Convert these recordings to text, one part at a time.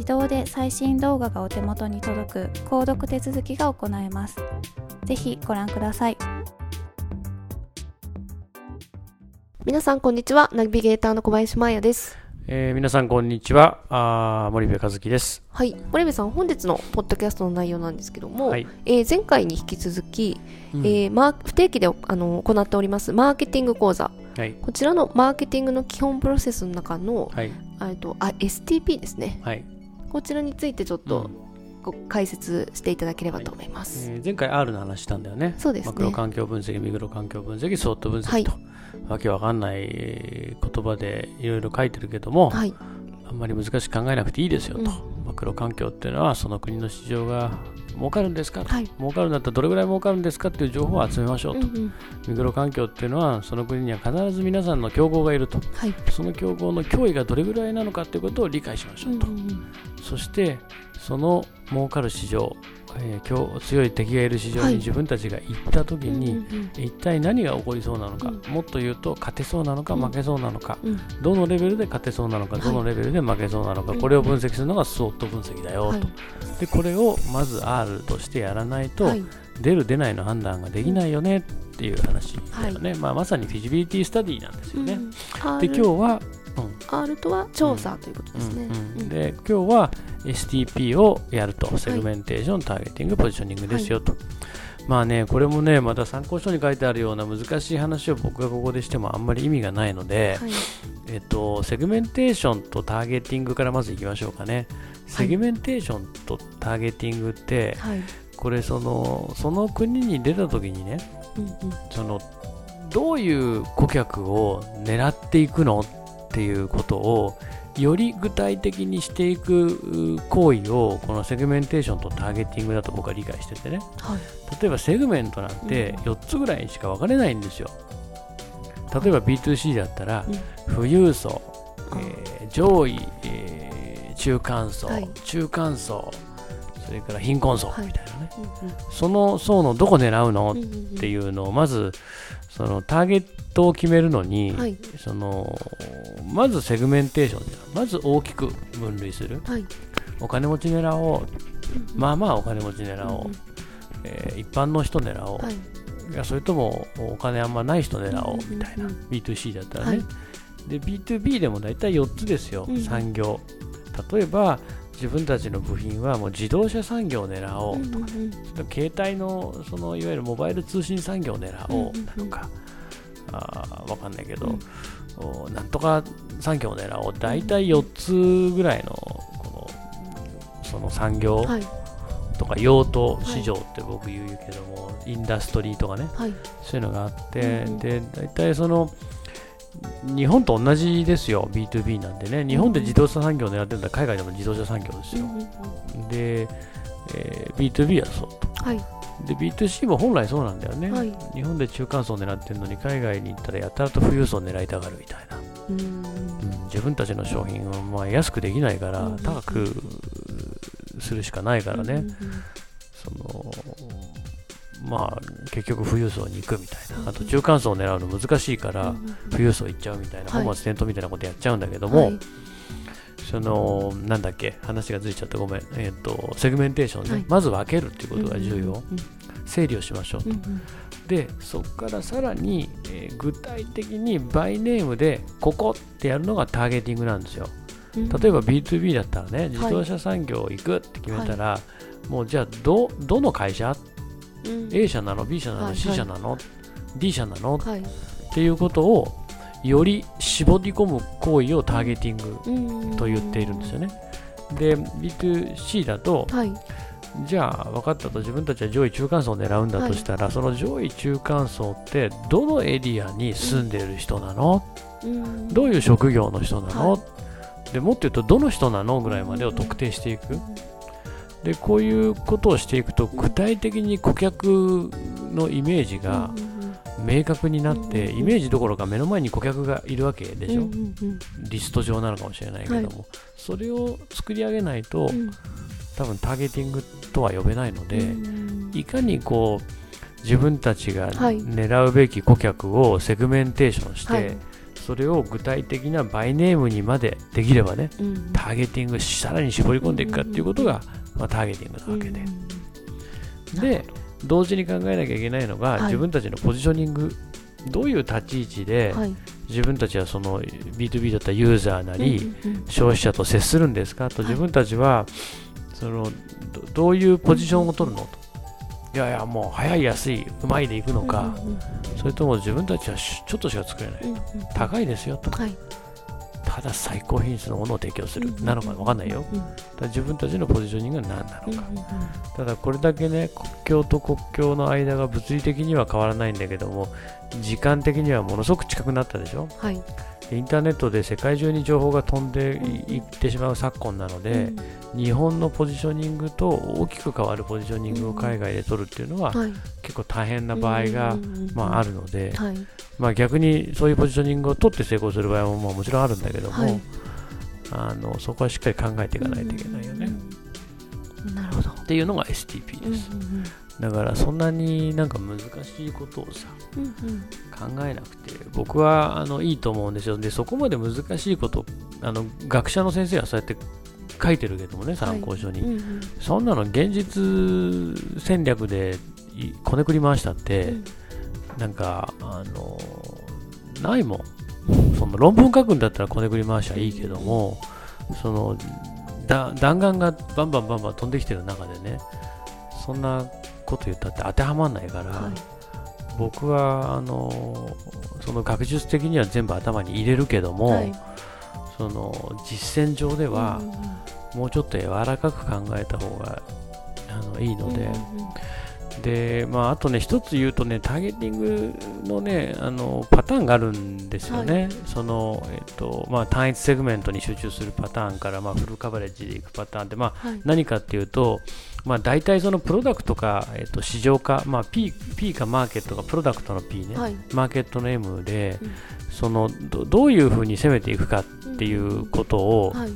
自動で最新動画がお手元に届く購読手続きが行えます。ぜひご覧ください。皆さんこんにちは。ナビゲーターの小林真也です。えー、皆さんこんにちは。あ森部和樹です。はい。森部さん本日のポッドキャストの内容なんですけども、はい。えー前回に引き続き、うん。えーマー不定期であの行っておりますマーケティング講座。はい。こちらのマーケティングの基本プロセスの中の、はい。えっとあ STP ですね。はい、こちらについてちょっとうん。ご解説していただければと思います、えー前回 R の話したんだよね。そうですね。マクロ環境分析ミクロ環境分析ソフト分はい析と、わけわかんないえー言葉でいろいろ書いてるけども、はい。あんまり難しく考えなくていいですよと、うんマクロ環境っていうのはその国の市場が儲かるんですか、はい。儲かるんだったらどれぐらい儲かるんですかっていう情報を集めましょうと、うんうん。ミクロ環境っていうのはその国には必ず皆さんの競合がいると。はい。その競合の脅威がどれぐらいなのかということを理解しましょうと、うんうんそしてその儲かる市場、えー強強い敵がいる市場はい。に自分たちが行った時うんに、うん。一体何が起こりそうなのか、うん。もっと言うと勝てそうなのかうん。負けそうなのか、うん。どのレベルで勝てそうなのか、はい。どのレベルで負けそうなのか、うんこれを分析するのがソフト分析だよと、はい。でこれをまず R としてやらないと、はい。出る出ないの判断ができないよねっていう話だよね、まあ、まさにフィジビリティスタディなんですよね、うんで今日は、うん。R とは調査ということですね、うんうん。うん。で今日は STP をやると、セグメンテーション、ターゲティング、ポジショニングですよと。まあね、これもね、また参考書に書いてあるような難しい話を僕がここでしてもあんまり意味がないので、はい。えっと、セグメンテーションとターゲティングからまずいきましょうかね。セグメンテーションとターゲティングって、はい。これその、その国に出た時にね、うんうん。そのどういう顧客を狙っていくのっていうことをより具体的にしていく行為をこのセグメンテーションとターゲティングだと僕は理解しててね。はい。例えばセグメントなんて4つぐらいにしか分かれないんですよ。例えば B2C だったらうん。富裕層、あえー上位、えー中間層、はい。中間層それから貧困層はい。みたいなね、うんうん。その層のどこ狙うの？うんうんっていうのをまずそのターゲットを決めるのに、はい。そのまずセグメンテーションでまず大きく分類する。はい。お金持ち狙おう。まあまあお金持ち狙おう、うんえー一般の人狙おう、はい。いやそれともお金あんまない人狙おう。みたいな、うんうんうん B2C だったらね、はい。で B2B でも大体4つですよ、うん。産業。例えば自分たちの部品はもう自動車産業を狙おうとか、携帯のそのいわゆるモバイル通信産業を狙おうだとか、あーわかんないけど、おなんとか産業を狙おう。大体4つぐらいのこのその産業はい。とか用途市場って僕言うけども、インダストリーとかねはい。そういうのがあって、で大体その日本と同じですよ B2B なんでね。日本で自動車産業を狙ってるんだ海外でも自動車産業ですよ、で、えー B2B はそうと。はい。で B2C も本来そうなんだよね、はい。日本で中間層を狙ってるのに海外に行ったらやたらと富裕層を狙いたがるみたいな、うん。うん自分たちの商品をまあ安くできないからうん高くするしかないからね、うん。そのまあ結局富裕層に行くみたいな。あと中間層を狙うの難しいから富裕層行っちゃうみたいなはい。本末転倒みたいなことやっちゃうんだけども、はい。そのなんだっけ話がずれちゃってごめん、えっとセグメンテーションね、はい。まず分けるっていうことが重要、うん整理をしましょうと、うんうん。でそこからさらに、えー具体的にバイネームでここってやるのがターゲティングなんですよ。うん例えば B2B だったらね自動車産業行くって決めたら、もうじゃあどどの会社うん A 社なの B 社なの、はい C 社なの D 社なのはい。っていうことをより絞り込む行為をターゲティングと言っているんですよね。で B2C だとはい。じゃあ分かったと自分たちは上位中間層を狙うんだとしたら、その上位中間層ってどのエリアに住んでる人なの、うん。どういう職業の人なの、はでもっと言うとどの人なのぐらいまでを特定していく。でこういうことをしていくと具体的に顧客のイメージが明確になってうんイメージどころか目の前に顧客がいるわけでしょ、リスト上なのかもしれないけども、それを作り上げないと、うん。多分ターゲティングとは呼べないので、うん。いかにこう自分たちがはい。狙うべき顧客をセグメンテーションして、はいそれを具体的なバイネームにまでできればねうん。ターゲティングさらに絞り込んでいくかっていうことが、まあ、ターゲティングなわけで、で同時に考えなきゃいけないのが、はい。自分たちのポジショニングどういう立ち位置で、はい。自分たちはその B2B だったらユーザーなり、うんうん。消費者と接するんですか？とはい。自分たちはそのどどういうポジションを取るの？といやいやもう早い安いうまいでいくのか、うんうんそれとも自分たちはしちょっとしか作れない、うんうん。高いですよと。はい。ただ最高品質のものを提供する、うんなのか分かんないよ。うんただ自分たちのポジショニングは何なのか、うんうん。ただこれだけね国境と国境の間が物理的には変わらないんだけども時間的にはものすごく近くなったでしょ？はいインターネットで世界中に情報が飛んでいいってしまう昨今なので、日本のポジショニングと大きく変わるポジショニングを海外で取るっていうのは、はい。結構大変な場合が、まあ、あるので、はい。まあ、逆にそういうポジショニングを取って成功する場合もまあもちろんあるんだけども、はい。あのそこはしっかり考えていかないといけないよね。うん。なるほど。っていうのが STP うんです。うんだからそんなになんか難しいことをさうんうん考えなくて僕はあのいいと思うんですよ。でそこまで難しいことあの学者の先生はそうやって書いてるけどもね参考書に、うんうん。そんなの現実戦略でいこねくり回したって、なんかあのないもん。その論文書くんだったらこねくり回しゃいいけどもそのだ弾丸がバンバンバンバン飛んできてる中でねそんなこと言ったって当てはまらないから、はい。僕はあのその学術的には全部頭に入れるけども、はい。その実践上ではうんうんうん。もうちょっと柔らかく考えた方があのいいので、うんうんでまあ、あとね、一つ言うとね、ターゲティングのね、あのパターンがあるんですよね。その、えっと、まあ、単一セグメントに集中するパターンから、まあ、フルカバレッジでいくパターンで、まあ、はい。何かっていうと、まあ、大体そのプロダクトか、えっと、市場か、まあ、P, P かマーケットか、プロダクトの P ね、はい。マーケットの M で、うん。そのどどういうふうに攻めていくかっていうことを、はい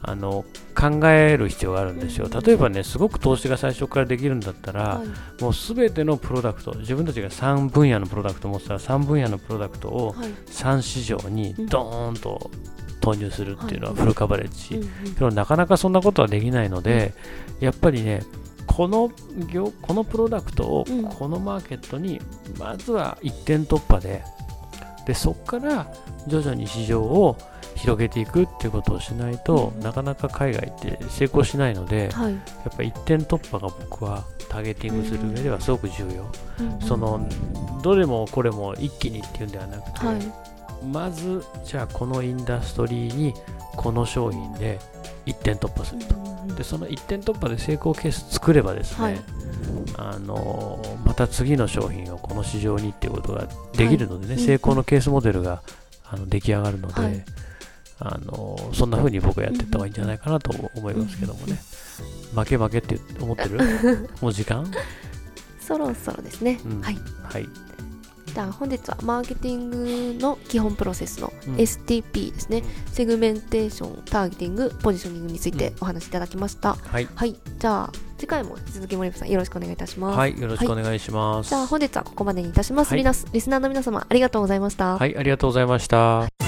あの考える必要があるんですよ。例えばね、すごく投資が最初からできるんだったら、はい。もうすべてのプロダクト、自分たちが3分野のプロダクトを持ってたら、3分野のプロダクトをはい。3市場にうん。ドーンと投入するっていうのははい。フルカバレッジ。けどなかなかそんなことはできないので、やっぱりね、この業このプロダクトをうん。このマーケットにまずは一点突破で、でそこから徐々に市場を広げていくっていうことをしないと、うん。なかなか海外って成功しないので、はい。やっぱ一点突破が僕はターゲティングする上ではすごく重要。うん。うん。そのどれもこれも一気にっていうんではなくて、はい。まずじゃあこのインダストリーにこの商品で一点突破すると。うんうんでその一点突破で成功ケース作ればですね、はい。あのまた次の商品をこの市場にっていうことができるのでね、はい。成功のケースモデルがあの出来上がるので、はいあのそんな風に僕はやっていった方がいいんじゃないかなと思いますけどもね、負け負けって思ってる？もう時間？そろそろですね。うんはい。はいじゃあ本日はマーケティングの基本プロセスのうん STP ですね、うんセグメンテーション、ターゲティング、ポジショニングについてお話しいただきました。はい、はい。じゃあ次回も引き続き森部さんよろしくお願いいたします。はい、よろしくお願いします。じゃあ本日はここまでにいたします。はいリスナーの皆様ありがとうございました。はい、ありがとうございました。